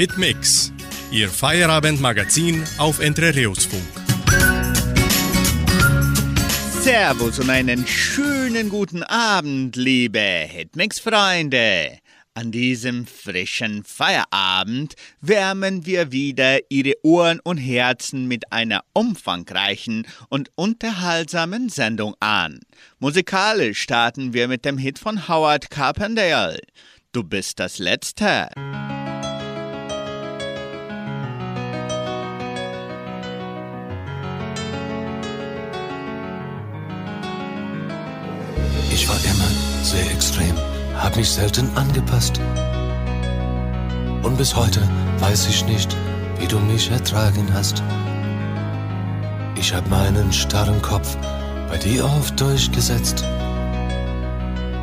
Hitmix, Ihr Feierabendmagazin auf Entre Rios Funk. Servus und einen schönen guten Abend, liebe Hitmix-Freunde. An diesem frischen Feierabend wärmen wir wieder Ihre Ohren und Herzen mit einer umfangreichen und unterhaltsamen Sendung an. Musikalisch starten wir mit dem Hit von Howard Carpendale. Du bist das Letzte. Ich war immer sehr extrem, hab mich selten angepasst. Und bis heute weiß ich nicht, wie du mich ertragen hast. Ich hab meinen starren Kopf bei dir oft durchgesetzt.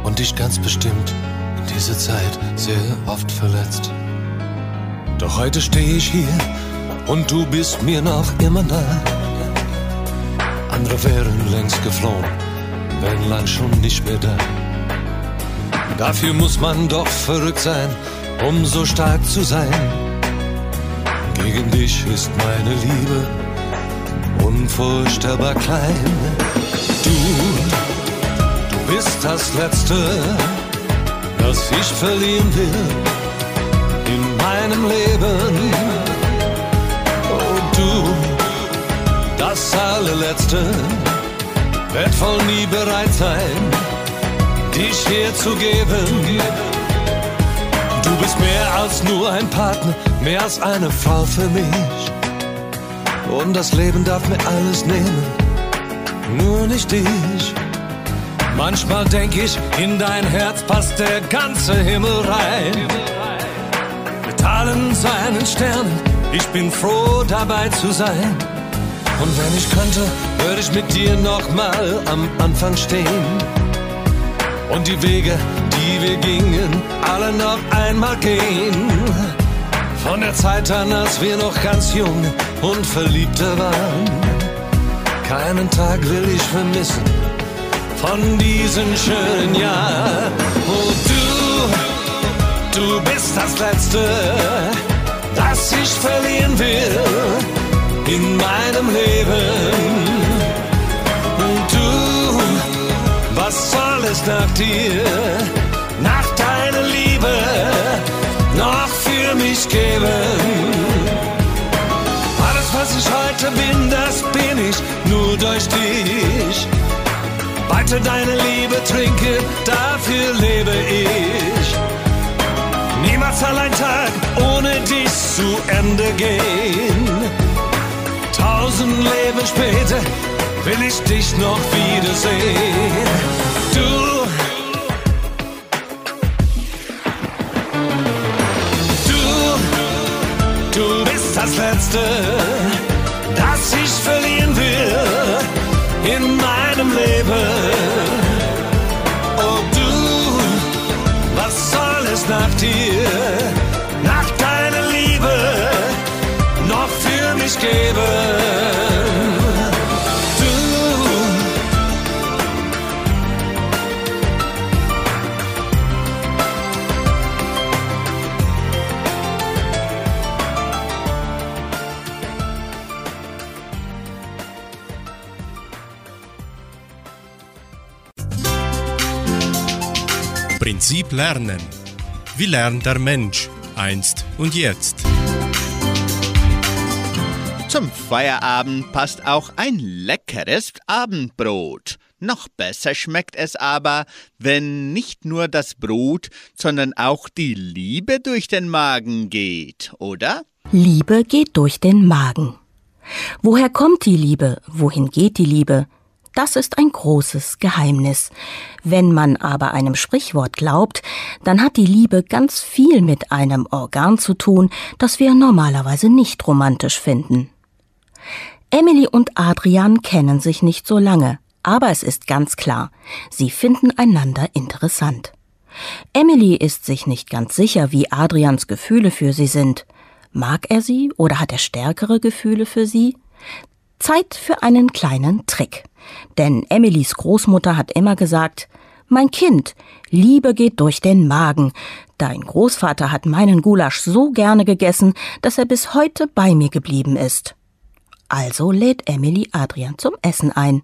Und dich ganz bestimmt in dieser Zeit sehr oft verletzt. Doch heute stehe ich hier und du bist mir noch immer nah. Andere wären längst geflohen wenn Land schon nicht mehr da. Dafür muss man doch verrückt sein, um so stark zu sein. Gegen dich ist meine Liebe unvorstellbar klein. Du, du bist das Letzte, das ich verlieren will in meinem Leben. Oh du, das allerletzte werd voll nie bereit sein, dich herzugeben. Du bist mehr als nur ein Partner, mehr als eine Frau für mich. Und das Leben darf mir alles nehmen, nur nicht dich. Manchmal denk ich, in dein Herz passt der ganze Himmel rein. Mit allen seinen Sternen, ich bin froh dabei zu sein. Und wenn ich könnte, würde ich mit dir nochmal am Anfang stehen. Und die Wege, die wir gingen, alle noch einmal gehen. Von der Zeit an, als wir noch ganz jung und Verliebte waren. Keinen Tag will ich vermissen von diesen schönen Jahren. Oh, du, du bist das Letzte, das ich verlieren will in meinem Leben. Was soll es nach dir, nach deiner Liebe noch für mich geben? Alles, was ich heute bin, das bin ich nur durch dich. Weiter deine Liebe trinke, dafür lebe ich. Niemals allein Tag ohne dich zu Ende gehen tausend Leben später will ich dich noch wiedersehen. Du, du, du bist das Letzte, das ich verlieren will in meinem Leben. Oh du, was soll es nach dir? mich geben. Prinzip Lernen. Wie lernt der Mensch einst und jetzt? Zum Feierabend passt auch ein leckeres Abendbrot. Noch besser schmeckt es aber, wenn nicht nur das Brot, sondern auch die Liebe durch den Magen geht, oder? Liebe geht durch den Magen. Woher kommt die Liebe? Wohin geht die Liebe? Das ist ein großes Geheimnis. Wenn man aber einem Sprichwort glaubt, dann hat die Liebe ganz viel mit einem Organ zu tun, das wir normalerweise nicht romantisch finden. Emily und Adrian kennen sich nicht so lange, aber es ist ganz klar, sie finden einander interessant. Emily ist sich nicht ganz sicher, wie Adrians Gefühle für sie sind. Mag er sie oder hat er stärkere Gefühle für sie? Zeit für einen kleinen Trick. Denn Emilys Großmutter hat immer gesagt, Mein Kind, Liebe geht durch den Magen. Dein Großvater hat meinen Gulasch so gerne gegessen, dass er bis heute bei mir geblieben ist. Also lädt Emily Adrian zum Essen ein.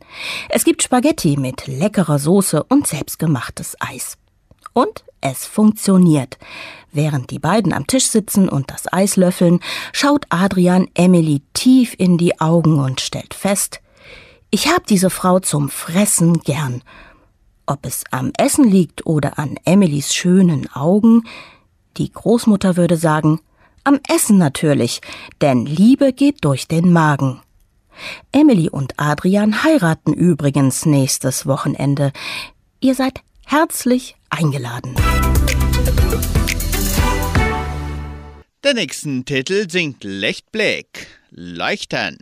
Es gibt Spaghetti mit leckerer Soße und selbstgemachtes Eis. Und es funktioniert. Während die beiden am Tisch sitzen und das Eis löffeln, schaut Adrian Emily tief in die Augen und stellt fest, ich hab diese Frau zum Fressen gern. Ob es am Essen liegt oder an Emilys schönen Augen, die Großmutter würde sagen, am Essen natürlich, denn Liebe geht durch den Magen. Emily und Adrian heiraten übrigens nächstes Wochenende. Ihr seid herzlich eingeladen. Der nächsten Titel singt Lecht Leuchtern.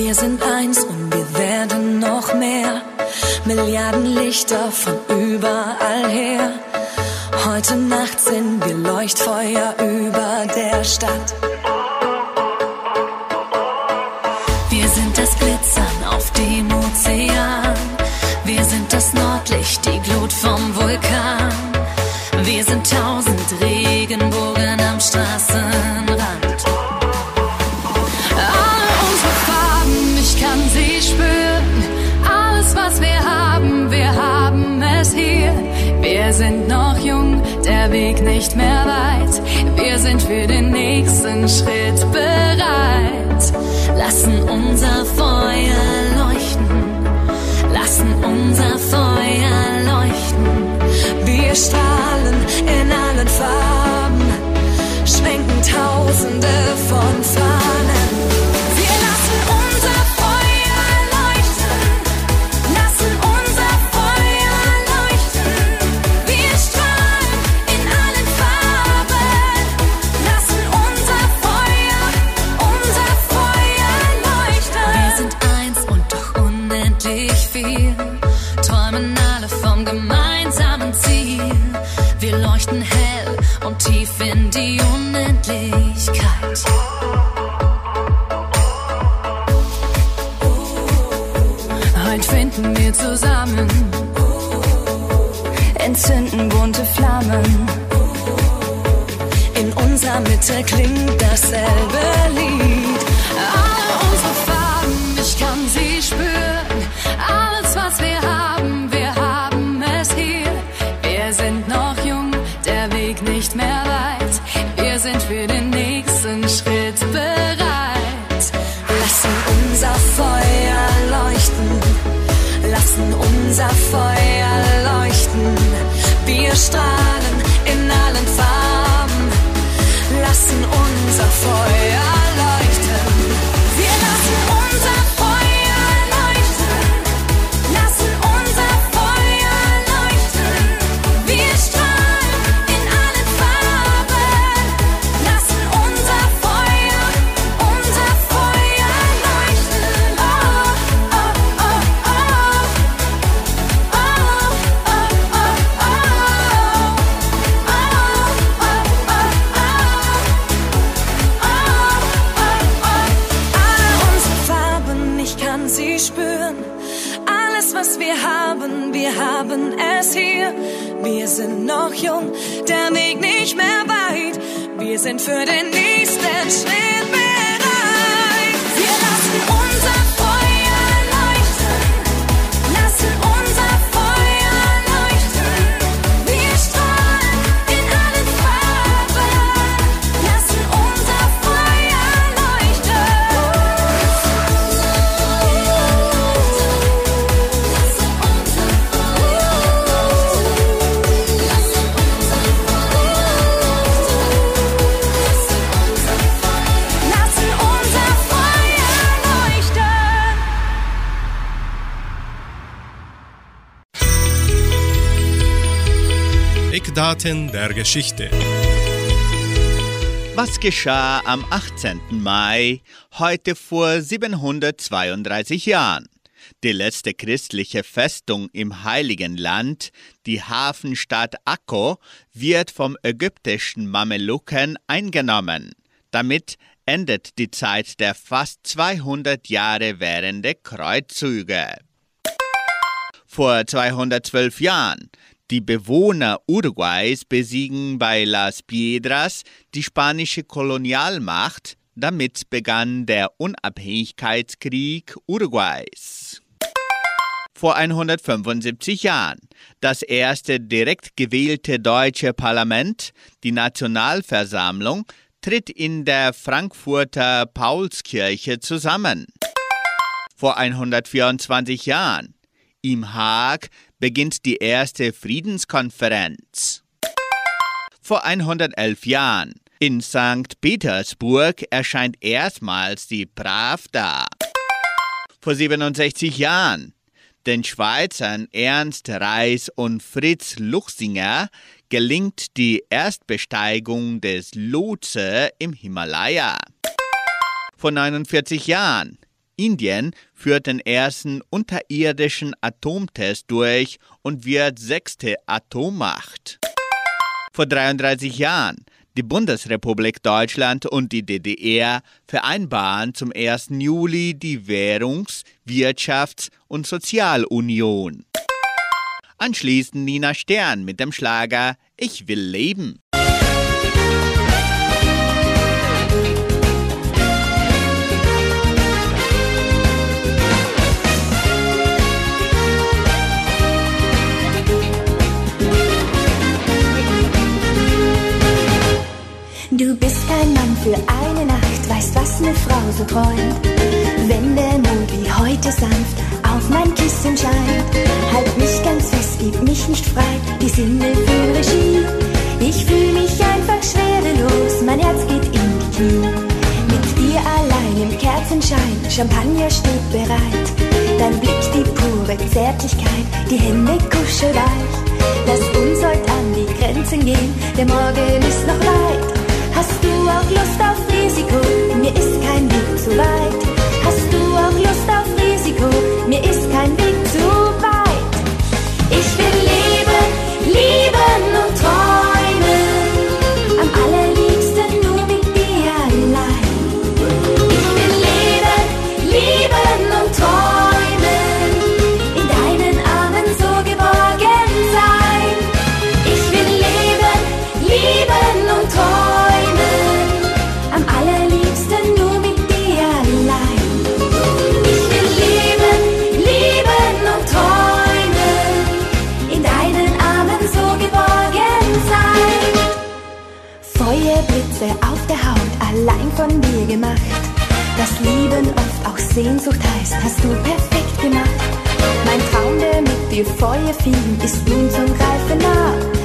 Wir sind eins und wir werden noch mehr. Milliarden Lichter von überall her. Heute Nacht sind wir Leuchtfeuer über der Stadt. Wir sind das Glitzern auf dem Ozean. Wir sind das Nordlicht, die Glut vom Vulkan. Wir sind tausend Regenbogen am Straßenrand. Nicht mehr weit. Wir sind für den nächsten Schritt bereit. Lassen unser Feuer leuchten. Lassen unser Feuer leuchten. Wir strahlen in wir zusammen, entzünden bunte Flammen. In unserer Mitte klingt dasselbe Lied. Alle unsere Farben, ich kann sie spüren. Alles, was wir haben, wir haben Wir Eckdaten der Geschichte. Was geschah am 18. Mai, heute vor 732 Jahren? Die letzte christliche Festung im Heiligen Land, die Hafenstadt Akko, wird vom ägyptischen Mameluken eingenommen. Damit endet die Zeit der fast 200 Jahre währenden Kreuzzüge. Vor 212 Jahren die Bewohner Uruguays besiegen bei Las Piedras die spanische Kolonialmacht. Damit begann der Unabhängigkeitskrieg Uruguays. Vor 175 Jahren das erste direkt gewählte deutsche Parlament, die Nationalversammlung, tritt in der Frankfurter Paulskirche zusammen. Vor 124 Jahren im Haag beginnt die erste Friedenskonferenz. Vor 111 Jahren in St. Petersburg erscheint erstmals die Pravda. Vor 67 Jahren den Schweizern Ernst Reis und Fritz Luchsinger gelingt die Erstbesteigung des Lotse im Himalaya. Vor 49 Jahren Indien führt den ersten unterirdischen Atomtest durch und wird sechste Atommacht. Vor 33 Jahren die Bundesrepublik Deutschland und die DDR vereinbaren zum 1. Juli die Währungs-, Wirtschafts- und Sozialunion. Anschließend Nina Stern mit dem Schlager Ich will leben. Was eine Frau so träumt. Wenn der Mond wie heute sanft auf mein Kissen scheint, halt mich ganz fest, gib mich nicht frei, die Sinne für Regie. Ich fühl mich einfach schwerelos, mein Herz geht in die Knie. Mit dir allein im Kerzenschein, Champagner steht bereit. Dein Blick die pure Zärtlichkeit, die Hände kuschelweich. Lass uns heute an die Grenzen gehen, der Morgen ist noch weit. Hast du auch Lust auf Risiko? Mir ist kein Weg zu weit. Sehnsucht heißt, hast du perfekt gemacht. Mein Traum, der mit dir Feuer fliegen, ist nun zum Greifen nah.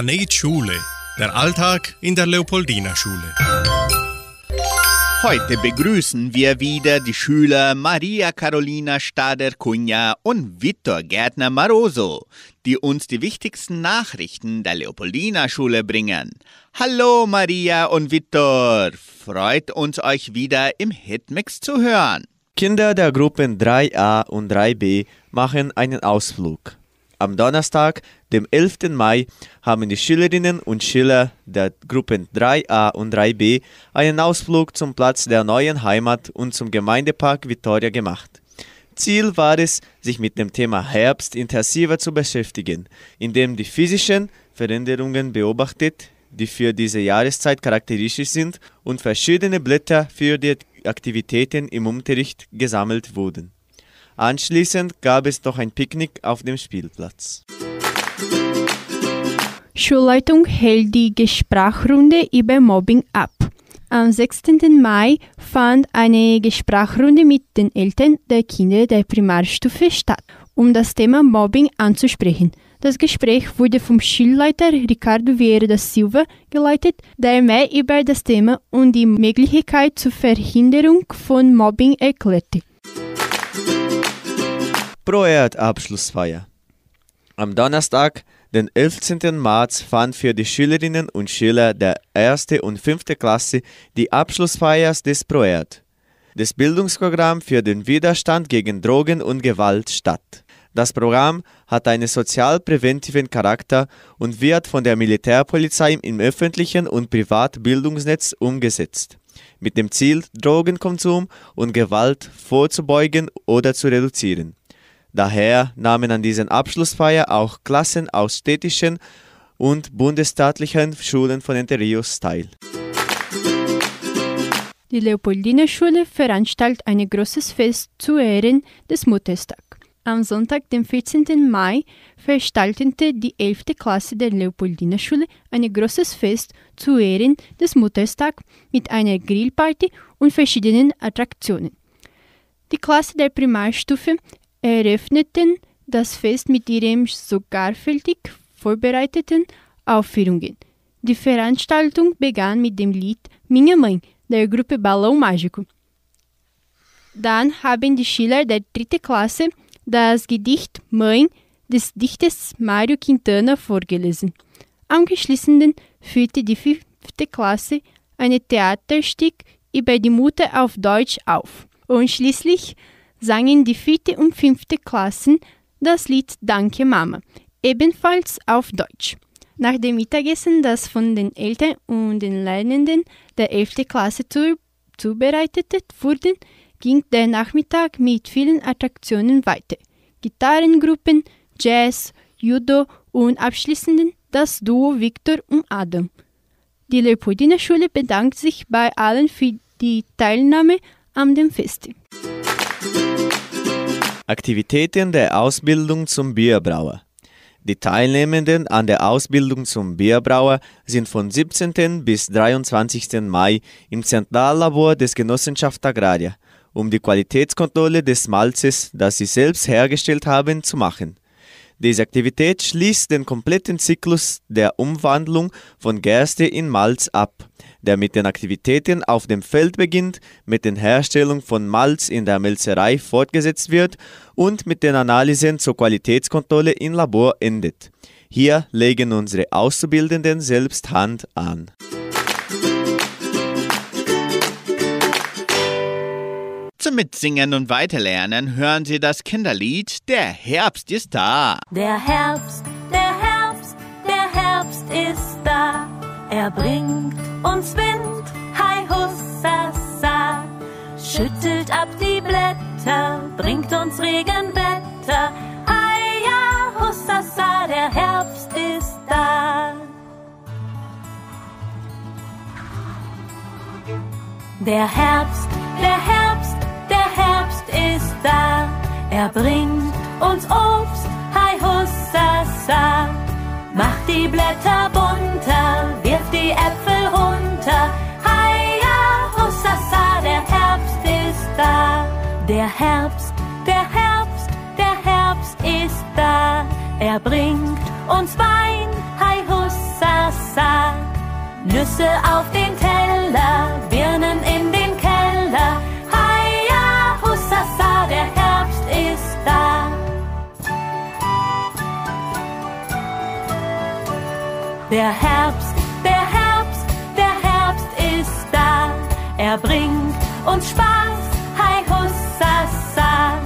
Planet Schule. Der Alltag in der Leopoldina Schule. Heute begrüßen wir wieder die Schüler Maria Carolina Stader-Cunha und Vittor Gärtner Maroso, die uns die wichtigsten Nachrichten der Leopoldina-Schule bringen. Hallo Maria und Vittor, freut uns euch wieder im Hitmix zu hören. Kinder der Gruppen 3a und 3b machen einen Ausflug. Am Donnerstag, dem 11. Mai, haben die Schülerinnen und Schüler der Gruppen 3a und 3b einen Ausflug zum Platz der neuen Heimat und zum Gemeindepark Vittoria gemacht. Ziel war es, sich mit dem Thema Herbst intensiver zu beschäftigen, indem die physischen Veränderungen beobachtet, die für diese Jahreszeit charakteristisch sind und verschiedene Blätter für die Aktivitäten im Unterricht gesammelt wurden. Anschließend gab es noch ein Picknick auf dem Spielplatz. Schulleitung hält die Gesprächsrunde über Mobbing ab. Am 16. Mai fand eine Gesprächsrunde mit den Eltern der Kinder der Primarstufe statt, um das Thema Mobbing anzusprechen. Das Gespräch wurde vom Schulleiter Ricardo Vieira da Silva geleitet, der mehr über das Thema und die Möglichkeit zur Verhinderung von Mobbing erklärte. Proerd-Abschlussfeier. Am Donnerstag, den 11. März, fand für die Schülerinnen und Schüler der 1. und 5. Klasse die Abschlussfeier des Proerd, des Bildungsprogramms für den Widerstand gegen Drogen und Gewalt statt. Das Programm hat einen sozialpräventiven Charakter und wird von der Militärpolizei im öffentlichen und privaten Bildungsnetz umgesetzt, mit dem Ziel, Drogenkonsum und Gewalt vorzubeugen oder zu reduzieren. Daher nahmen an diesen Abschlussfeier auch Klassen aus städtischen und bundesstaatlichen Schulen von Entre Rios teil. Die Leopoldiner Schule veranstaltet ein großes Fest zu Ehren des Muttertags. Am Sonntag, dem 14. Mai, veranstaltete die 11. Klasse der Leopoldiner Schule ein großes Fest zu Ehren des Muttertags mit einer Grillparty und verschiedenen Attraktionen. Die Klasse der Primarstufe eröffneten das Fest mit ihren sorgfältig vorbereiteten Aufführungen. Die Veranstaltung begann mit dem Lied Minha Mãe der Gruppe Balão Mágico. Dann haben die Schüler der dritten Klasse das Gedicht Mãe des Dichters Mario Quintana vorgelesen. Angeschlossen führte die fünfte Klasse ein Theaterstück über die Mutter auf Deutsch auf. Und schließlich sangen die vierte und fünfte Klassen das Lied Danke Mama, ebenfalls auf Deutsch. Nach dem Mittagessen, das von den Eltern und den Lernenden der 11. Klasse zu, zubereitet wurde, ging der Nachmittag mit vielen Attraktionen weiter. Gitarrengruppen, Jazz, Judo und abschließend das Duo Victor und Adam. Die Leopoldiner Schule bedankt sich bei allen für die Teilnahme an dem Fest. Aktivitäten der Ausbildung zum Bierbrauer. Die Teilnehmenden an der Ausbildung zum Bierbrauer sind von 17. bis 23. Mai im Zentrallabor des Genossenschaft Agraria, um die Qualitätskontrolle des Malzes, das sie selbst hergestellt haben, zu machen. Diese Aktivität schließt den kompletten Zyklus der Umwandlung von Gerste in Malz ab, der mit den Aktivitäten auf dem Feld beginnt, mit der Herstellung von Malz in der Melzerei fortgesetzt wird und mit den Analysen zur Qualitätskontrolle im Labor endet. Hier legen unsere Auszubildenden selbst Hand an. Zum Mitsingen und Weiterlernen hören Sie das Kinderlied Der Herbst ist da. Der Herbst, der Herbst, der Herbst ist da. Er bringt uns Wind, hi hussasa. Schüttelt ab die Blätter, bringt uns Regenwetter. Hi ja, hussasa, der Herbst ist da. Der Herbst, der Herbst, der Herbst ist da. Er bringt uns Obst, hi hussasa. Macht die Blätter bunter, wirft die Äpfel runter. Hi ja, hussasa, der Herbst ist da. Der Herbst, der Herbst, der Herbst ist da. Er bringt uns Wein, hi hussasa. Nüsse auf den Teller, Birnen in den Der Herbst, der Herbst, der Herbst ist da. Er bringt uns Spaß, hi hussasa.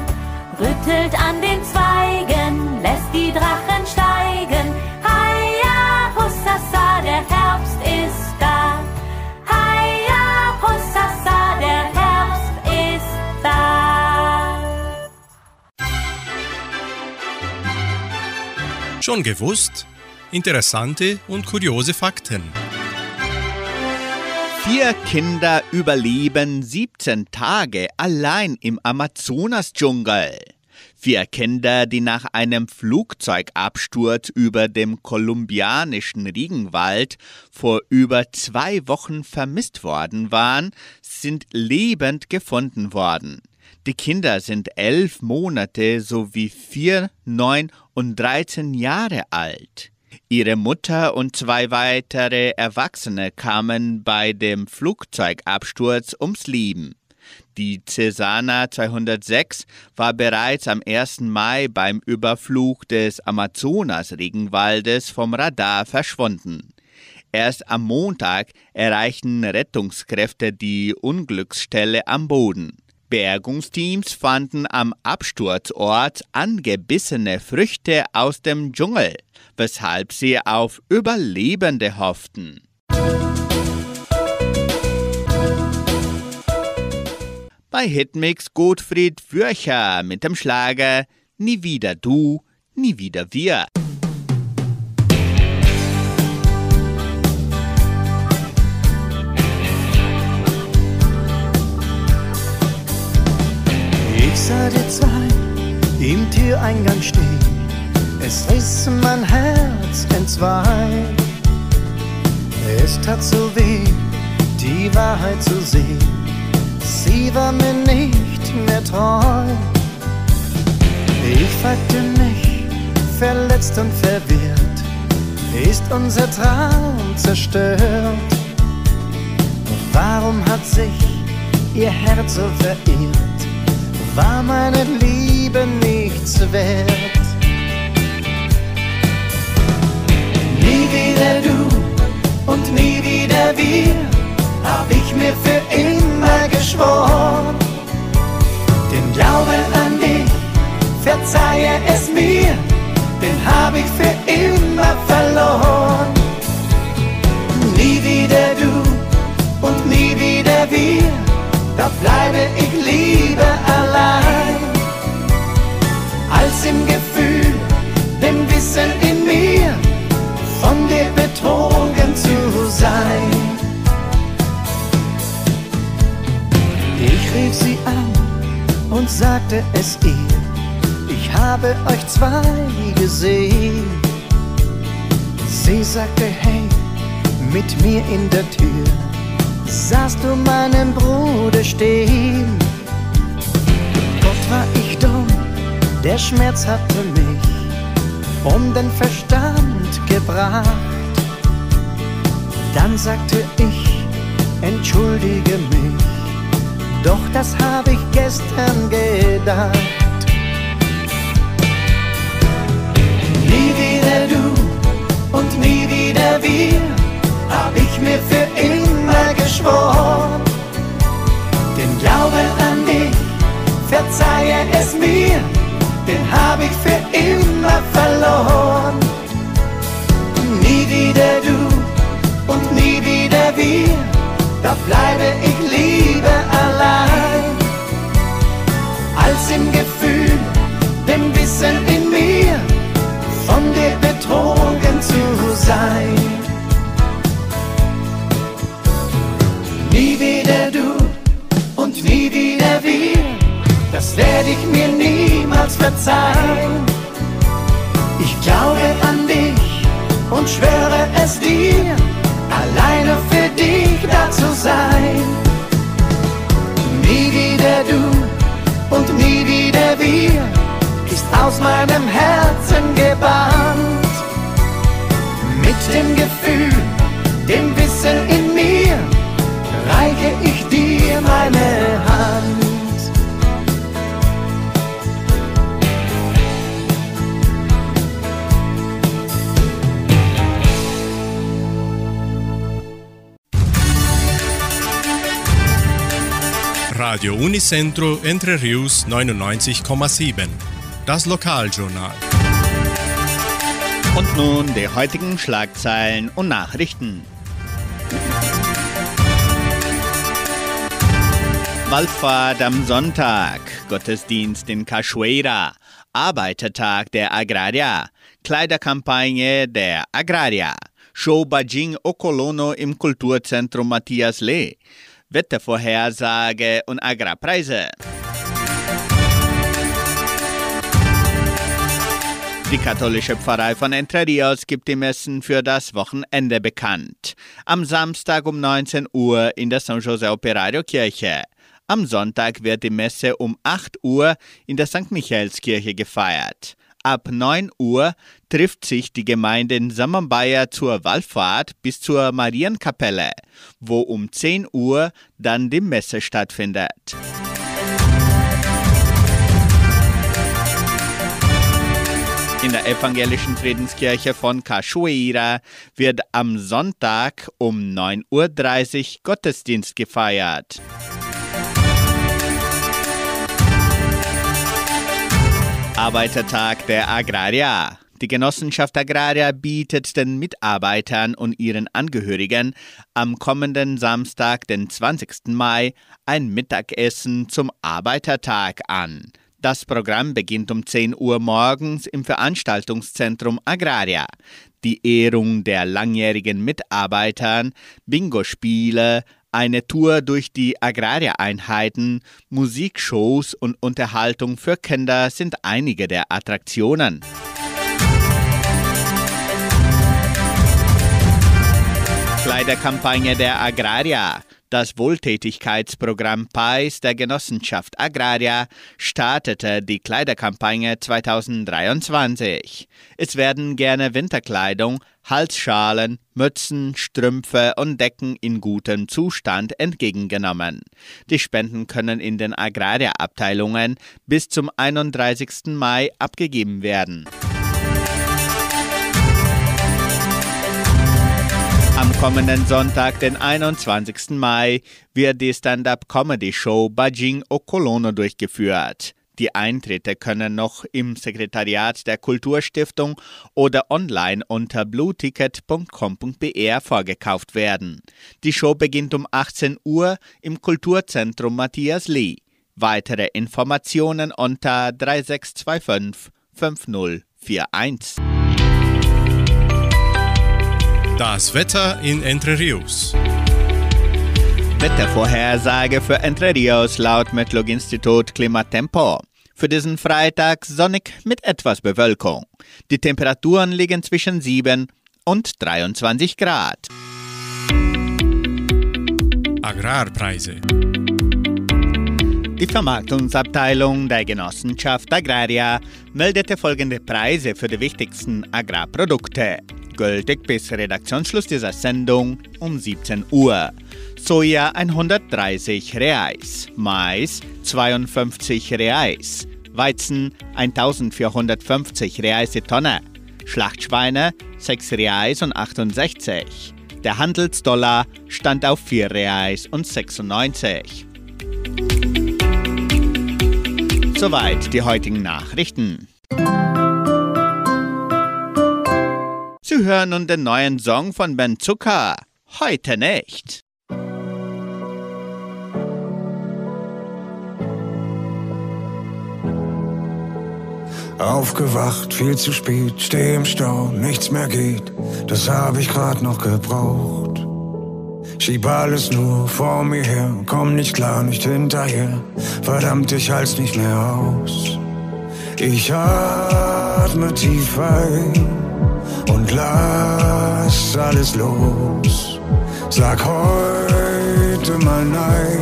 Rüttelt an den Zweigen, lässt die Drachen steigen. Hi hussasa, der Herbst ist da. Hi hussasa, der Herbst ist da. Schon gewusst? Interessante und kuriose Fakten. Vier Kinder überleben 17 Tage allein im Amazonasdschungel. Vier Kinder, die nach einem Flugzeugabsturz über dem kolumbianischen Regenwald vor über zwei Wochen vermisst worden waren, sind lebend gefunden worden. Die Kinder sind elf Monate sowie vier, neun und dreizehn Jahre alt. Ihre Mutter und zwei weitere Erwachsene kamen bei dem Flugzeugabsturz ums Leben. Die Cesana 206 war bereits am 1. Mai beim Überflug des Amazonas-Regenwaldes vom Radar verschwunden. Erst am Montag erreichten Rettungskräfte die Unglücksstelle am Boden. Bergungsteams fanden am Absturzort angebissene Früchte aus dem Dschungel, weshalb sie auf Überlebende hofften. Bei Hitmix Gottfried Fürcher mit dem Schlager Nie wieder du, nie wieder wir. Ich sah dir zwei im Türeingang stehen. Es riss mein Herz entzwei. Es tat so weh, die Wahrheit zu sehen. Sie war mir nicht mehr treu. Ich fragte mich, verletzt und verwirrt, ist unser Traum zerstört? Warum hat sich ihr Herz so verirrt? War meine Liebe nichts wert? Nie wieder du und nie wieder wir, hab ich mir für immer geschworen. Den Glauben an dich, verzeihe es mir, den hab ich für immer verloren. Nie wieder du und nie wieder wir, da bleibe im Gefühl, dem Wissen in mir, von dir betrogen zu sein. Ich rief sie an und sagte es ihr, ich habe euch zwei gesehen. Sie sagte, hey, mit mir in der Tür sahst du meinen Bruder stehen. Gott war ich der Schmerz hatte mich um den Verstand gebracht. Dann sagte ich, entschuldige mich, doch das habe ich gestern gedacht. Nie wieder du und nie wieder wir, hab ich mir für immer geschworen. Den Glauben an dich, verzeihe es mir, den hab ich für immer verloren. Nie wieder du und nie wieder wir, da bleibe ich lieber allein, als im Gefühl, verzeihen. Ich glaube an dich und schwöre es dir, alleine für dich da zu sein. Nie wieder du und nie wieder wir, ist aus meinem Herzen gebannt. Mit dem Gefühl, dem Wissen in mir, reiche ich dir meine Radio Unicentro Entre Rius 99,7. Das Lokaljournal. Und nun die heutigen Schlagzeilen und Nachrichten. Wallfahrt am Sonntag, Gottesdienst in Cachoeira, Arbeitertag der Agraria, Kleiderkampagne der Agraria, Show Bajing Okolono im Kulturzentrum Matthias Lee, Wettervorhersage und Agrarpreise. Die katholische Pfarrei von Entre Rios gibt die Messen für das Wochenende bekannt. Am Samstag um 19 Uhr in der San Jose Operario Kirche. Am Sonntag wird die Messe um 8 Uhr in der St. Michaelskirche gefeiert. Ab 9 Uhr trifft sich die Gemeinde in Samambaya zur Wallfahrt bis zur Marienkapelle, wo um 10 Uhr dann die Messe stattfindet. In der evangelischen Friedenskirche von Cachoeira wird am Sonntag um 9.30 Uhr Gottesdienst gefeiert. Arbeitertag der Agraria. Die Genossenschaft Agraria bietet den Mitarbeitern und ihren Angehörigen am kommenden Samstag, den 20. Mai, ein Mittagessen zum Arbeitertag an. Das Programm beginnt um 10 Uhr morgens im Veranstaltungszentrum Agraria. Die Ehrung der langjährigen Mitarbeitern, Bingo-Spiele, eine Tour durch die Agraria-Einheiten, Musikshows und Unterhaltung für Kinder sind einige der Attraktionen. Kleiderkampagne der Agraria. Das Wohltätigkeitsprogramm PAIS der Genossenschaft Agraria startete die Kleiderkampagne 2023. Es werden gerne Winterkleidung, Halsschalen, Mützen, Strümpfe und Decken in gutem Zustand entgegengenommen. Die Spenden können in den Agraria-Abteilungen bis zum 31. Mai abgegeben werden. Am kommenden Sonntag, den 21. Mai, wird die Stand-up-Comedy-Show Bajing Okolono durchgeführt. Die Eintritte können noch im Sekretariat der Kulturstiftung oder online unter blueticket.com.br vorgekauft werden. Die Show beginnt um 18 Uhr im Kulturzentrum Matthias Lee. Weitere Informationen unter 3625 5041. Das Wetter in Entre Rios. Wettervorhersage für Entre Rios laut Metlog-Institut Klimatempo. Für diesen Freitag sonnig mit etwas Bewölkung. Die Temperaturen liegen zwischen 7 und 23 Grad. Agrarpreise. Die Vermarktungsabteilung der Genossenschaft Agraria meldete folgende Preise für die wichtigsten Agrarprodukte gültig bis Redaktionsschluss dieser Sendung um 17 Uhr. Soja 130 Reais, Mais 52 Reais, Weizen 1450 Reais die Tonne, Schlachtschweine 6 Reais und 68. Der Handelsdollar stand auf 4 Reais und 96. Soweit die heutigen Nachrichten. Sie hören nun den neuen Song von Ben Zucker. Heute nicht. Aufgewacht, viel zu spät, steh im Stau, nichts mehr geht, das hab ich grad noch gebraucht. Schieb alles nur vor mir her, komm nicht klar, nicht hinterher, verdammt, ich halt's nicht mehr aus. Ich atme tief ein und lass alles los. Sag heute mal nein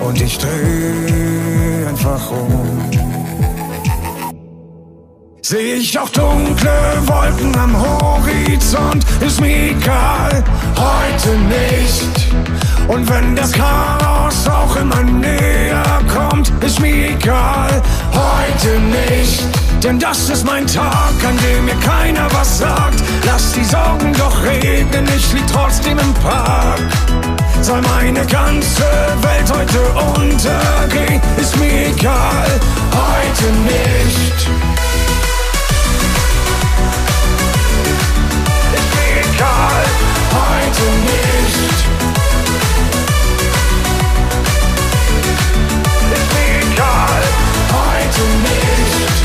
und ich dreh einfach um. Seh ich auch dunkle Wolken am Horizont, ist mir egal, heute nicht. Und wenn das Chaos auch immer näher kommt, ist mir egal, heute nicht. Denn das ist mein Tag, an dem mir keiner was sagt. Lass die Sorgen doch regnen, ich lieg trotzdem im Park. Soll meine ganze Welt heute untergehen, ist mir egal, heute nicht. Egal, heute nicht. Ist mir egal, heute nicht.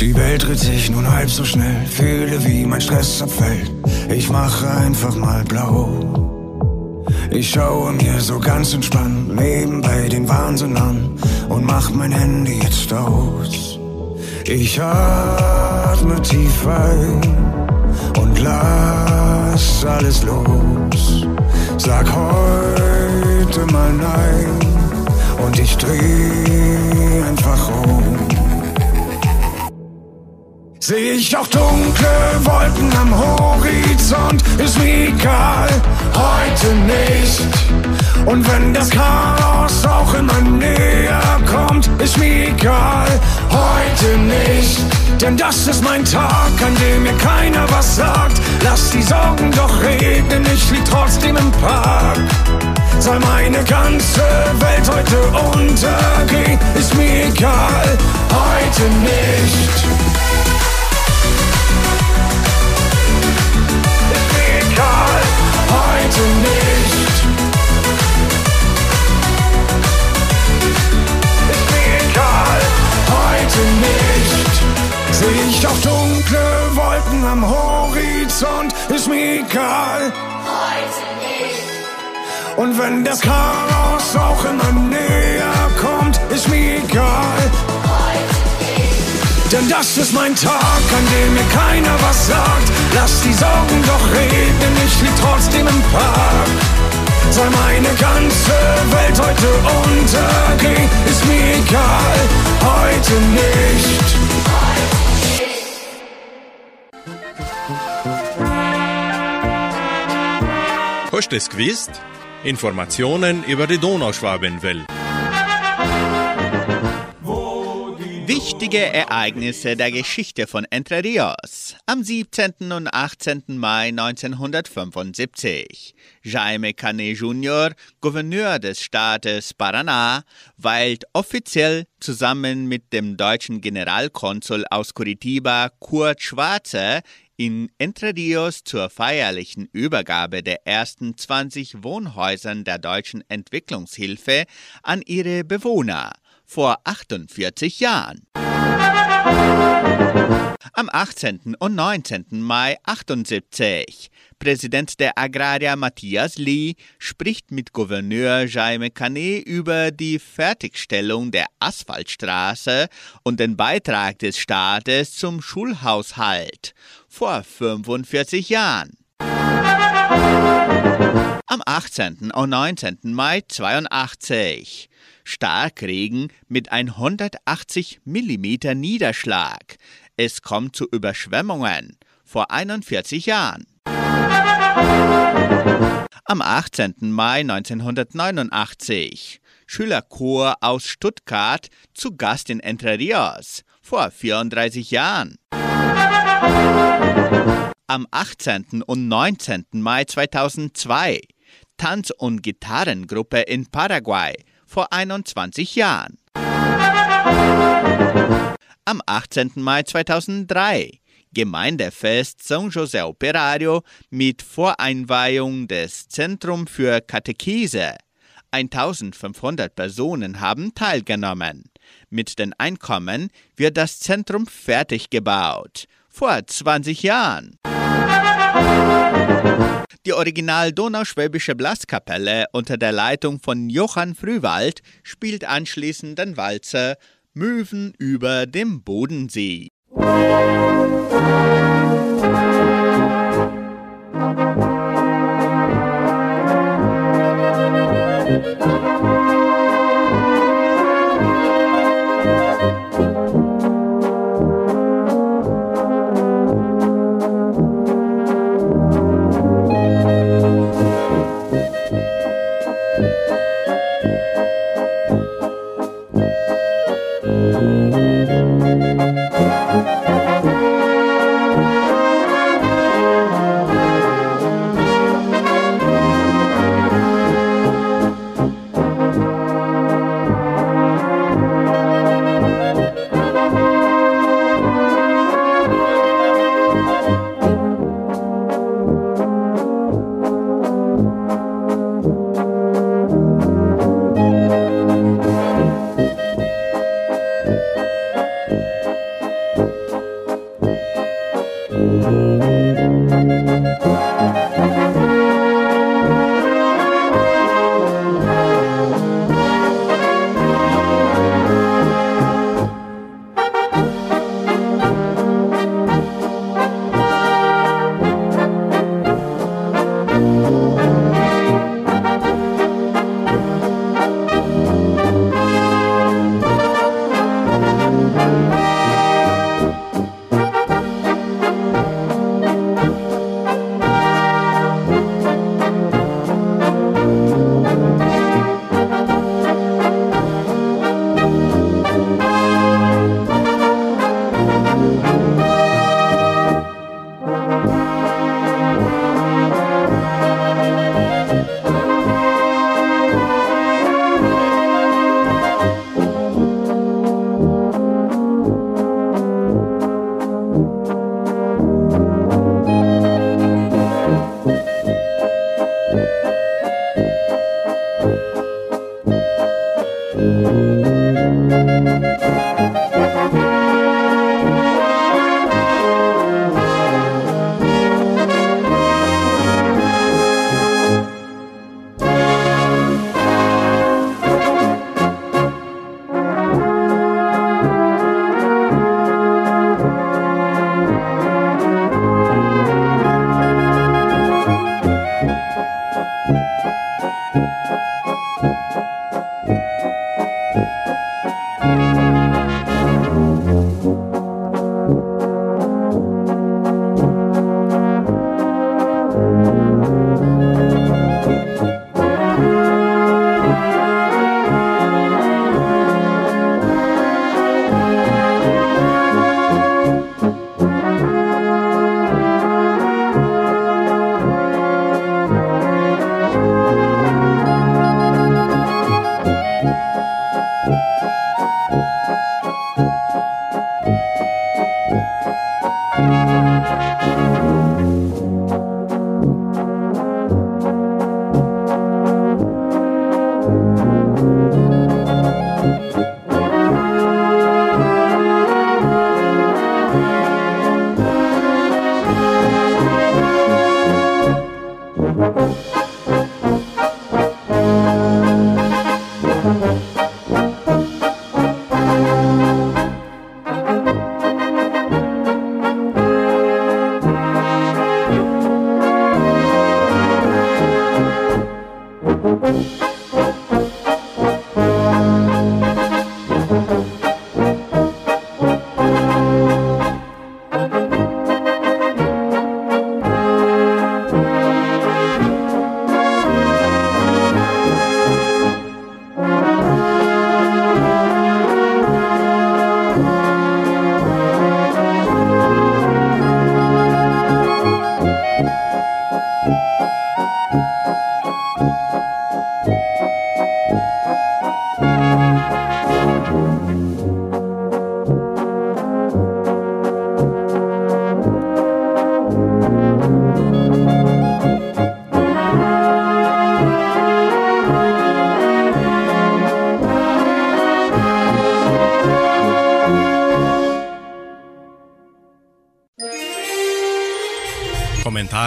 Die Welt dreht sich nun halb so schnell, fühle wie mein Stress abfällt. Ich mache einfach mal blau. Ich schaue mir so ganz entspannt nebenbei den Wahnsinn an und mach mein Handy jetzt aus. Ich atme tief ein und lass alles los. Sag heute mal nein und ich dreh einfach um. Seh ich auch dunkle Wolken am Horizont, ist mir egal, heute nicht. Und wenn das Chaos auch immer näher kommt, ist mir egal, heute nicht. Denn das ist mein Tag, an dem mir keiner was sagt. Lass die Sorgen doch reden, ich lieg trotzdem im Park. Soll meine ganze Welt heute untergehen, ist mir egal, heute nicht. Ist mir heute nicht. Seh ich auch dunkle Wolken am Horizont, ist mir egal. Heute nicht. Und wenn das Chaos auch immer näher kommt, ist mir egal. Denn das ist mein Tag, an dem mir keiner was sagt. Lass die Sorgen doch reden, ich lieg trotzdem im Park. Soll meine ganze Welt heute untergehen, ist mir egal, heute nicht. Hast du es gewusst? Informationen über die Donauschwabenwelle. Wichtige Ereignisse der Geschichte von Entre Rios. Am 17. und 18. Mai 1975. Jaime Canet Jr., Gouverneur des Staates Paraná, weilt offiziell zusammen mit dem deutschen Generalkonsul aus Curitiba, Kurt Schwarze, in Entre Rios zur feierlichen Übergabe der ersten 20 Wohnhäusern der deutschen Entwicklungshilfe an ihre Bewohner vor 48 Jahren. Am 18. und 19. Mai 78. Präsident der Agraria Matthias Lee spricht mit Gouverneur Jaime Canet über die Fertigstellung der Asphaltstraße und den Beitrag des Staates zum Schulhaushalt vor 45 Jahren. Am 18. und 19. Mai 82. Starkregen mit 180 mm Niederschlag. Es kommt zu Überschwemmungen vor 41 Jahren. Am 18. Mai 1989. Schülerchor aus Stuttgart zu Gast in Entre Rios vor 34 Jahren. Am 18. und 19. Mai 2002 Tanz- und Gitarrengruppe in Paraguay vor 21 Jahren. Am 18. Mai 2003 Gemeindefest São José Operario mit Voreinweihung des Zentrum für Katechese. 1500 Personen haben teilgenommen. Mit den Einkommen wird das Zentrum fertig gebaut. Vor 20 Jahren. Die Original Donauschwäbische Blaskapelle unter der Leitung von Johann Frühwald spielt anschließend den Walzer Möwen über dem Bodensee.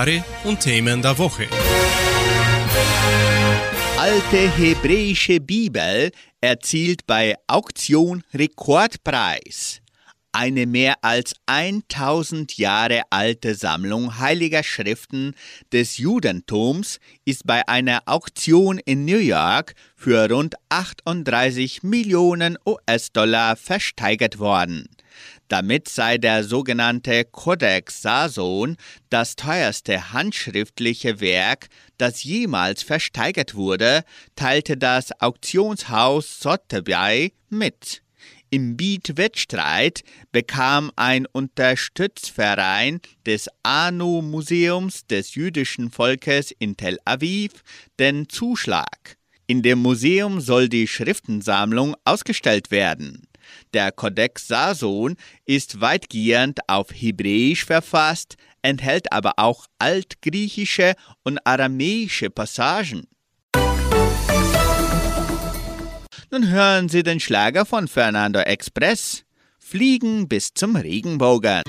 Kommentare und Themen der Woche. Alte hebräische Bibel erzielt bei Auktion Rekordpreis. Eine mehr als 1000 Jahre alte Sammlung heiliger Schriften des Judentums ist bei einer Auktion in New York für rund 38 Millionen US-Dollar versteigert worden. Damit sei der sogenannte Codex Sason das teuerste handschriftliche Werk, das jemals versteigert wurde, teilte das Auktionshaus Sotheby mit. Im Beat-Wettstreit bekam ein Unterstützverein des ANU-Museums des jüdischen Volkes in Tel Aviv den Zuschlag. In dem Museum soll die Schriftensammlung ausgestellt werden. Der Codex Sason ist weitgehend auf Hebräisch verfasst, enthält aber auch altgriechische und aramäische Passagen. Nun hören Sie den Schlager von Fernando Express. Fliegen bis zum Regenbogen.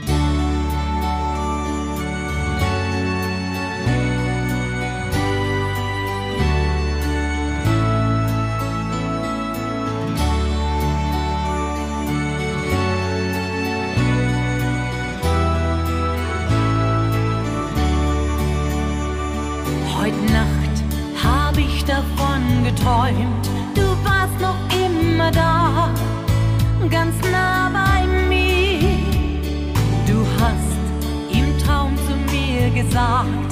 Ganz nah bei mir. Du hast im Traum zu mir gesagt,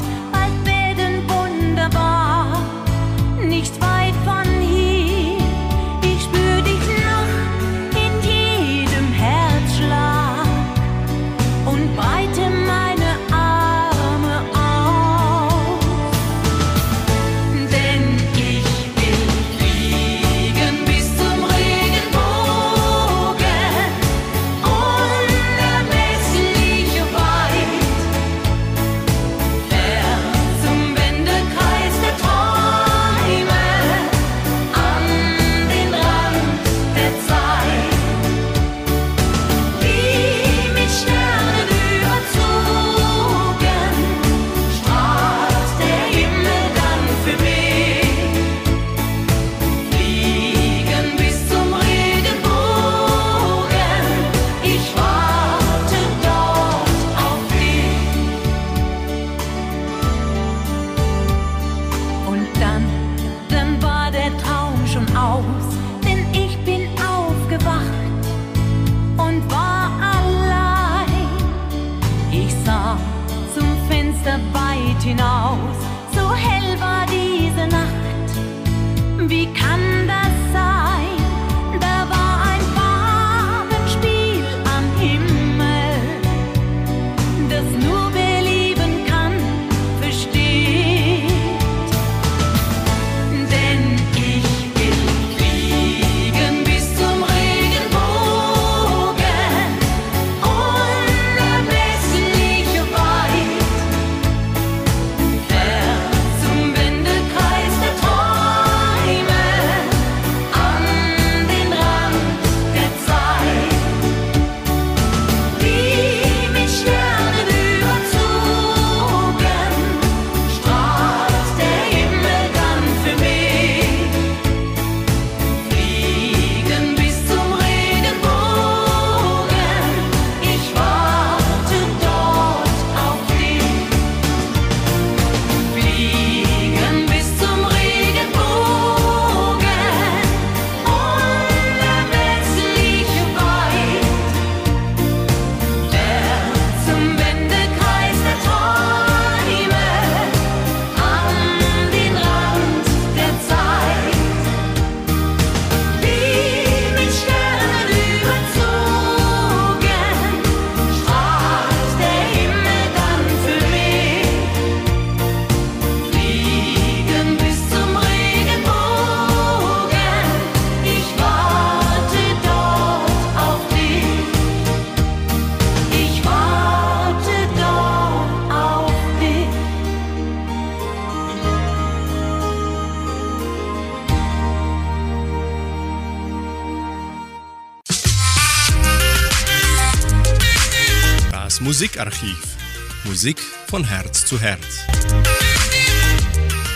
Musik von Herz zu Herz.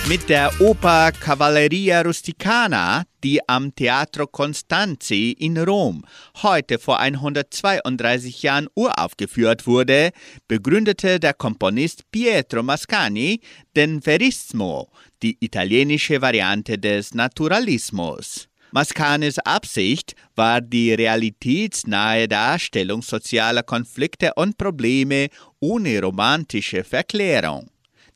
Mit der Oper Cavalleria Rusticana, die am Teatro Constanzi in Rom heute vor 132 Jahren uraufgeführt wurde, begründete der Komponist Pietro Mascagni den Verismo, die italienische Variante des Naturalismus. Mascanes Absicht war die realitätsnahe Darstellung sozialer Konflikte und Probleme ohne romantische Verklärung.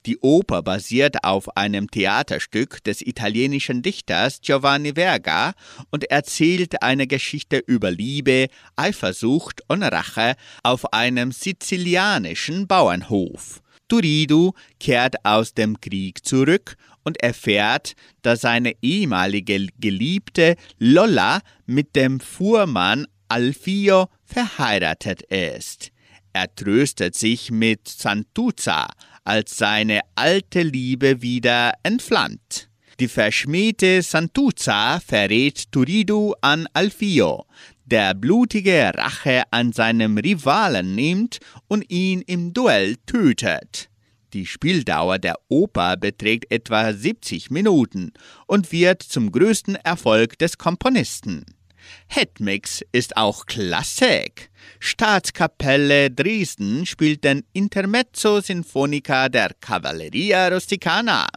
Die Oper basiert auf einem Theaterstück des italienischen Dichters Giovanni Verga und erzählt eine Geschichte über Liebe, Eifersucht und Rache auf einem sizilianischen Bauernhof. Turidu kehrt aus dem Krieg zurück und erfährt, dass seine ehemalige Geliebte Lolla mit dem Fuhrmann Alfio verheiratet ist. Er tröstet sich mit Santuzza, als seine alte Liebe wieder entflammt. Die verschmähte Santuzza verrät Turidu an Alfio, der blutige Rache an seinem Rivalen nimmt und ihn im Duell tötet. Die Spieldauer der Oper beträgt etwa 70 Minuten und wird zum größten Erfolg des Komponisten. Hetmix ist auch Klassik. Staatskapelle Dresden spielt den Intermezzo Sinfonica der Cavalleria Rusticana.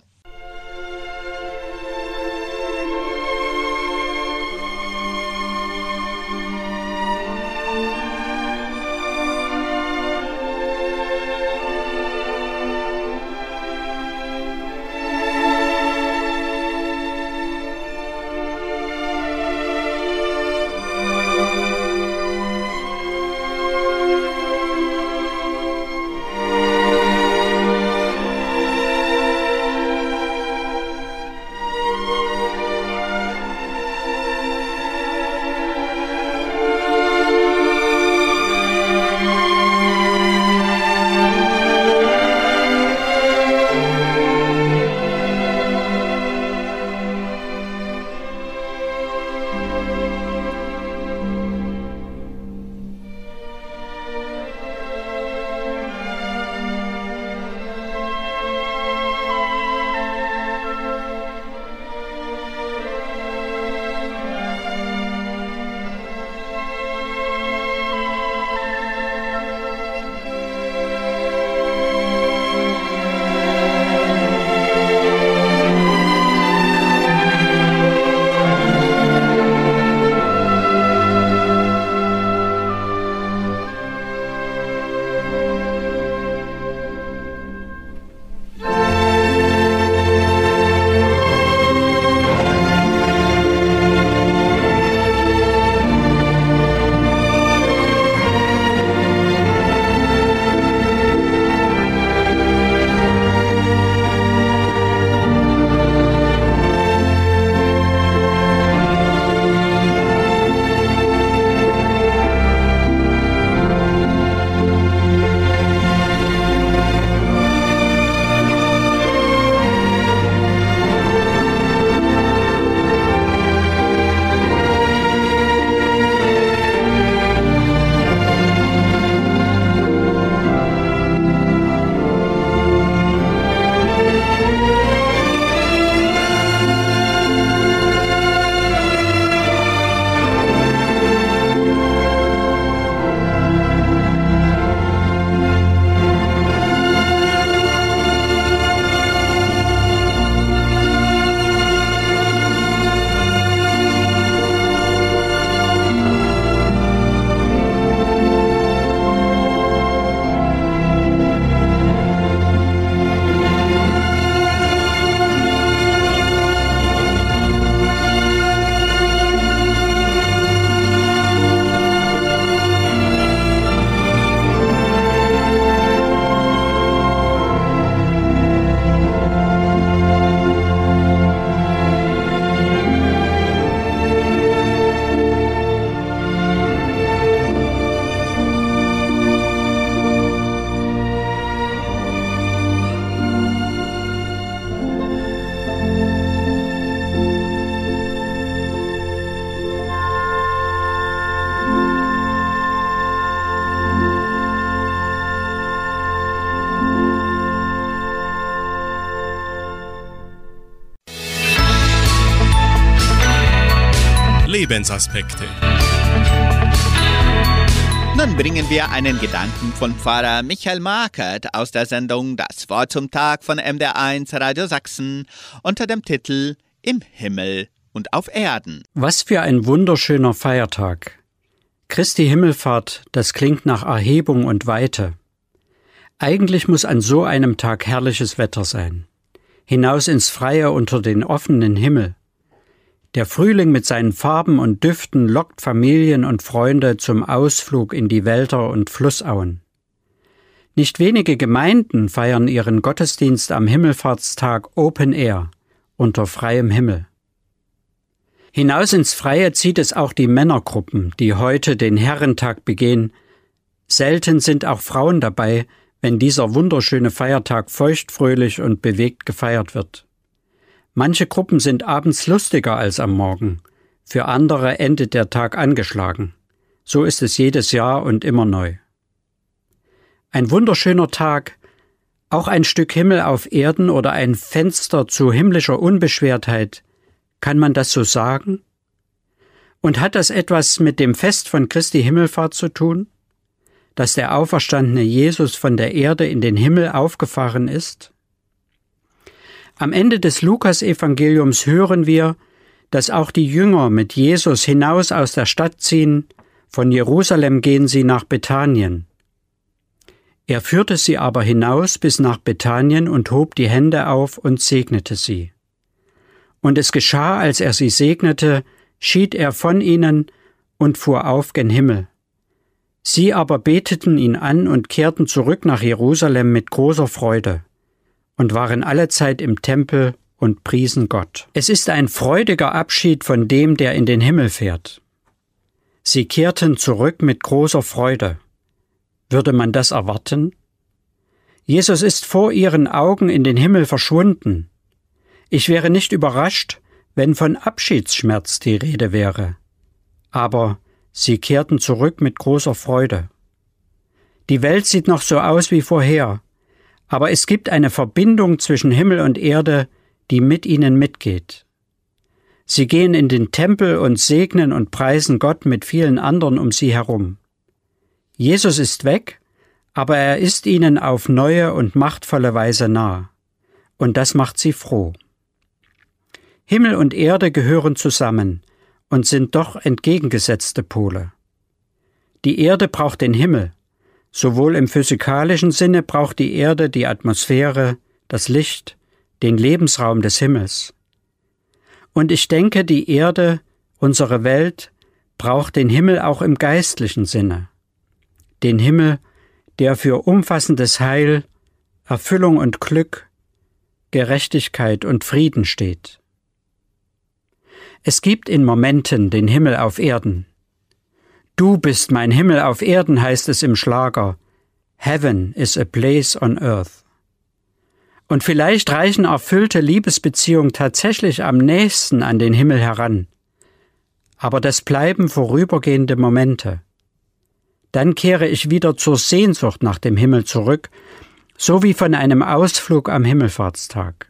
Lebensaspekte. Nun bringen wir einen Gedanken von Pfarrer Michael Markert aus der Sendung Das Wort zum Tag von MDR1 Radio Sachsen unter dem Titel Im Himmel und auf Erden. Was für ein wunderschöner Feiertag. Christi Himmelfahrt, das klingt nach Erhebung und Weite. Eigentlich muss an so einem Tag herrliches Wetter sein. Hinaus ins Freie unter den offenen Himmel. Der Frühling mit seinen Farben und Düften lockt Familien und Freunde zum Ausflug in die Wälder und Flussauen. Nicht wenige Gemeinden feiern ihren Gottesdienst am Himmelfahrtstag Open Air unter freiem Himmel. Hinaus ins Freie zieht es auch die Männergruppen, die heute den Herrentag begehen. Selten sind auch Frauen dabei, wenn dieser wunderschöne Feiertag feuchtfröhlich und bewegt gefeiert wird. Manche Gruppen sind abends lustiger als am Morgen, für andere endet der Tag angeschlagen. So ist es jedes Jahr und immer neu. Ein wunderschöner Tag, auch ein Stück Himmel auf Erden oder ein Fenster zu himmlischer Unbeschwertheit, kann man das so sagen? Und hat das etwas mit dem Fest von Christi Himmelfahrt zu tun? Dass der auferstandene Jesus von der Erde in den Himmel aufgefahren ist? Am Ende des Lukasevangeliums hören wir, dass auch die Jünger mit Jesus hinaus aus der Stadt ziehen, von Jerusalem gehen sie nach Bethanien. Er führte sie aber hinaus bis nach Bethanien und hob die Hände auf und segnete sie. Und es geschah, als er sie segnete, schied er von ihnen und fuhr auf gen Himmel. Sie aber beteten ihn an und kehrten zurück nach Jerusalem mit großer Freude und waren allezeit im Tempel und priesen Gott. Es ist ein freudiger Abschied von dem, der in den Himmel fährt. Sie kehrten zurück mit großer Freude. Würde man das erwarten? Jesus ist vor ihren Augen in den Himmel verschwunden. Ich wäre nicht überrascht, wenn von Abschiedsschmerz die Rede wäre. Aber sie kehrten zurück mit großer Freude. Die Welt sieht noch so aus wie vorher, aber es gibt eine Verbindung zwischen Himmel und Erde, die mit ihnen mitgeht. Sie gehen in den Tempel und segnen und preisen Gott mit vielen anderen um sie herum. Jesus ist weg, aber er ist ihnen auf neue und machtvolle Weise nah. Und das macht sie froh. Himmel und Erde gehören zusammen und sind doch entgegengesetzte Pole. Die Erde braucht den Himmel, Sowohl im physikalischen Sinne braucht die Erde die Atmosphäre, das Licht, den Lebensraum des Himmels. Und ich denke, die Erde, unsere Welt, braucht den Himmel auch im geistlichen Sinne. Den Himmel, der für umfassendes Heil, Erfüllung und Glück, Gerechtigkeit und Frieden steht. Es gibt in Momenten den Himmel auf Erden, Du bist mein Himmel auf Erden, heißt es im Schlager. Heaven is a place on earth. Und vielleicht reichen erfüllte Liebesbeziehungen tatsächlich am nächsten an den Himmel heran. Aber das bleiben vorübergehende Momente. Dann kehre ich wieder zur Sehnsucht nach dem Himmel zurück, so wie von einem Ausflug am Himmelfahrtstag.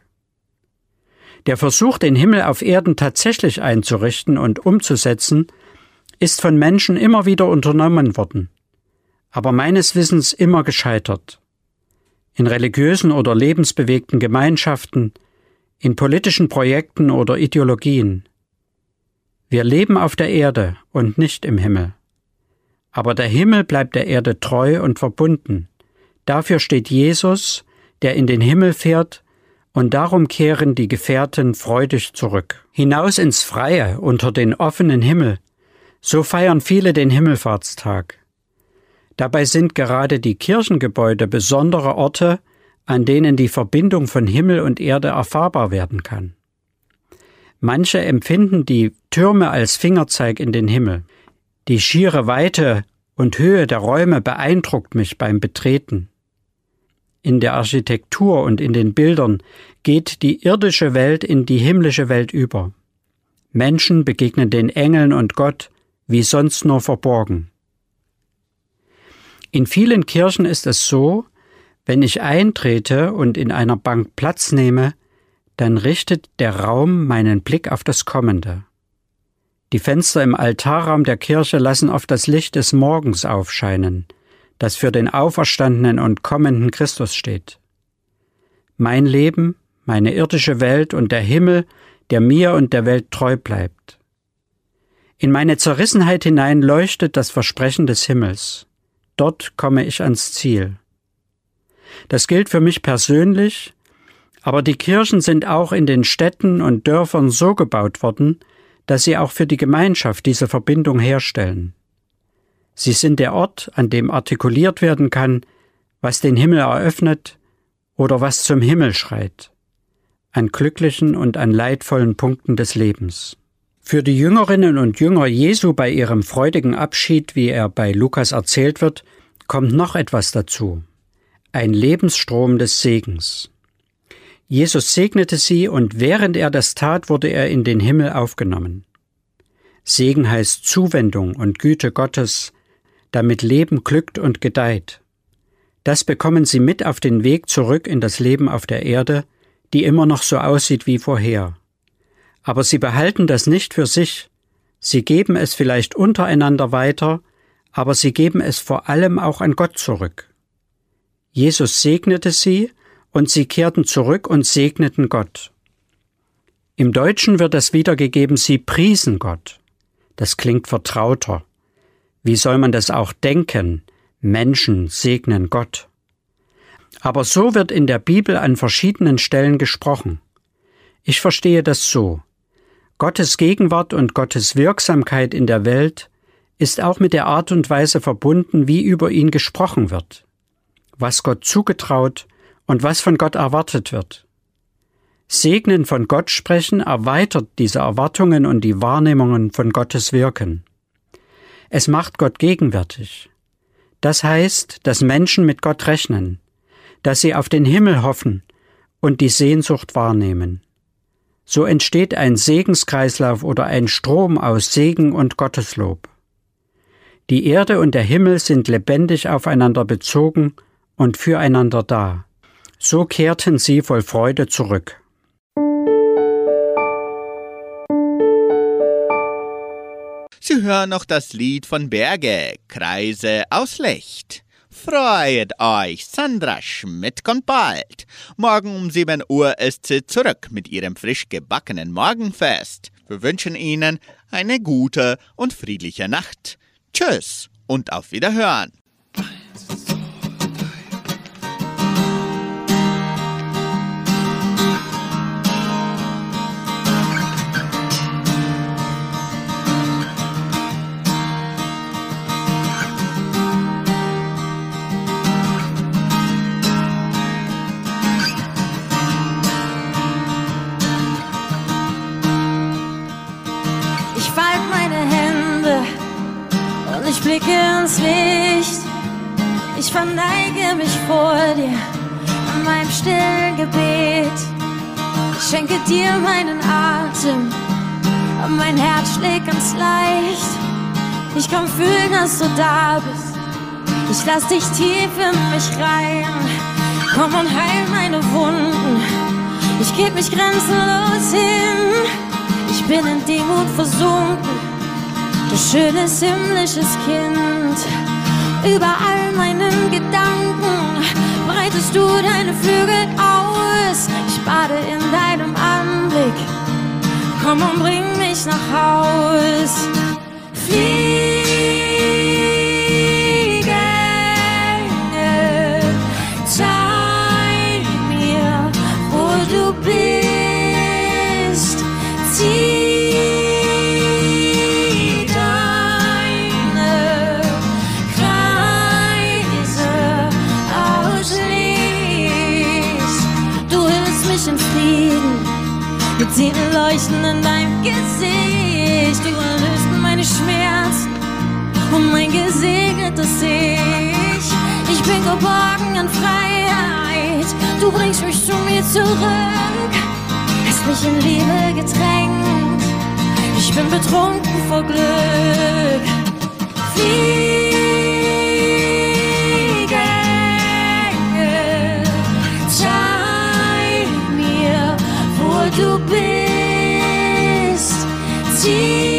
Der Versuch, den Himmel auf Erden tatsächlich einzurichten und umzusetzen, ist von Menschen immer wieder unternommen worden, aber meines Wissens immer gescheitert. In religiösen oder lebensbewegten Gemeinschaften, in politischen Projekten oder Ideologien. Wir leben auf der Erde und nicht im Himmel. Aber der Himmel bleibt der Erde treu und verbunden. Dafür steht Jesus, der in den Himmel fährt, und darum kehren die Gefährten freudig zurück. Hinaus ins Freie unter den offenen Himmel so feiern viele den Himmelfahrtstag. Dabei sind gerade die Kirchengebäude besondere Orte, an denen die Verbindung von Himmel und Erde erfahrbar werden kann. Manche empfinden die Türme als Fingerzeig in den Himmel. Die schiere Weite und Höhe der Räume beeindruckt mich beim Betreten. In der Architektur und in den Bildern geht die irdische Welt in die himmlische Welt über. Menschen begegnen den Engeln und Gott, wie sonst nur verborgen. In vielen Kirchen ist es so, wenn ich eintrete und in einer Bank Platz nehme, dann richtet der Raum meinen Blick auf das Kommende. Die Fenster im Altarraum der Kirche lassen oft das Licht des Morgens aufscheinen, das für den auferstandenen und kommenden Christus steht. Mein Leben, meine irdische Welt und der Himmel, der mir und der Welt treu bleibt. In meine Zerrissenheit hinein leuchtet das Versprechen des Himmels. Dort komme ich ans Ziel. Das gilt für mich persönlich, aber die Kirchen sind auch in den Städten und Dörfern so gebaut worden, dass sie auch für die Gemeinschaft diese Verbindung herstellen. Sie sind der Ort, an dem artikuliert werden kann, was den Himmel eröffnet oder was zum Himmel schreit, an glücklichen und an leidvollen Punkten des Lebens. Für die Jüngerinnen und Jünger Jesu bei ihrem freudigen Abschied, wie er bei Lukas erzählt wird, kommt noch etwas dazu. Ein Lebensstrom des Segens. Jesus segnete sie und während er das tat, wurde er in den Himmel aufgenommen. Segen heißt Zuwendung und Güte Gottes, damit Leben glückt und gedeiht. Das bekommen sie mit auf den Weg zurück in das Leben auf der Erde, die immer noch so aussieht wie vorher. Aber sie behalten das nicht für sich, sie geben es vielleicht untereinander weiter, aber sie geben es vor allem auch an Gott zurück. Jesus segnete sie, und sie kehrten zurück und segneten Gott. Im Deutschen wird das wiedergegeben, sie priesen Gott. Das klingt vertrauter. Wie soll man das auch denken? Menschen segnen Gott. Aber so wird in der Bibel an verschiedenen Stellen gesprochen. Ich verstehe das so. Gottes Gegenwart und Gottes Wirksamkeit in der Welt ist auch mit der Art und Weise verbunden, wie über ihn gesprochen wird, was Gott zugetraut und was von Gott erwartet wird. Segnen von Gott sprechen erweitert diese Erwartungen und die Wahrnehmungen von Gottes Wirken. Es macht Gott gegenwärtig. Das heißt, dass Menschen mit Gott rechnen, dass sie auf den Himmel hoffen und die Sehnsucht wahrnehmen. So entsteht ein Segenskreislauf oder ein Strom aus Segen und Gotteslob. Die Erde und der Himmel sind lebendig aufeinander bezogen und füreinander da. So kehrten sie voll Freude zurück. Sie hören noch das Lied von Berge, Kreise aus Licht. Freut euch, Sandra Schmidt kommt bald. Morgen um 7 Uhr ist sie zurück mit ihrem frisch gebackenen Morgenfest. Wir wünschen Ihnen eine gute und friedliche Nacht. Tschüss und auf Wiederhören. Blicke ins Licht. Ich verneige mich vor dir in meinem stillen Gebet. Ich schenke dir meinen Atem und mein Herz schlägt ganz leicht. Ich kann fühlen, dass du da bist. Ich lass dich tief in mich rein. Komm und heil meine Wunden. Ich geb mich grenzenlos hin. Ich bin in Demut versunken, du schönes himmlisches Kind. Über all meinen Gedanken breitest du deine Flügel aus. Ich bade in deinem Anblick, komm und bring mich nach Haus. Fliege, und mein gesegnetes Ich. Ich bin geborgen in Freiheit. Du bringst mich zu mir zurück. Hast mich in Liebe getränkt. Ich bin betrunken vor Glück. Fliege, zeig mir, wo du bist. Zieh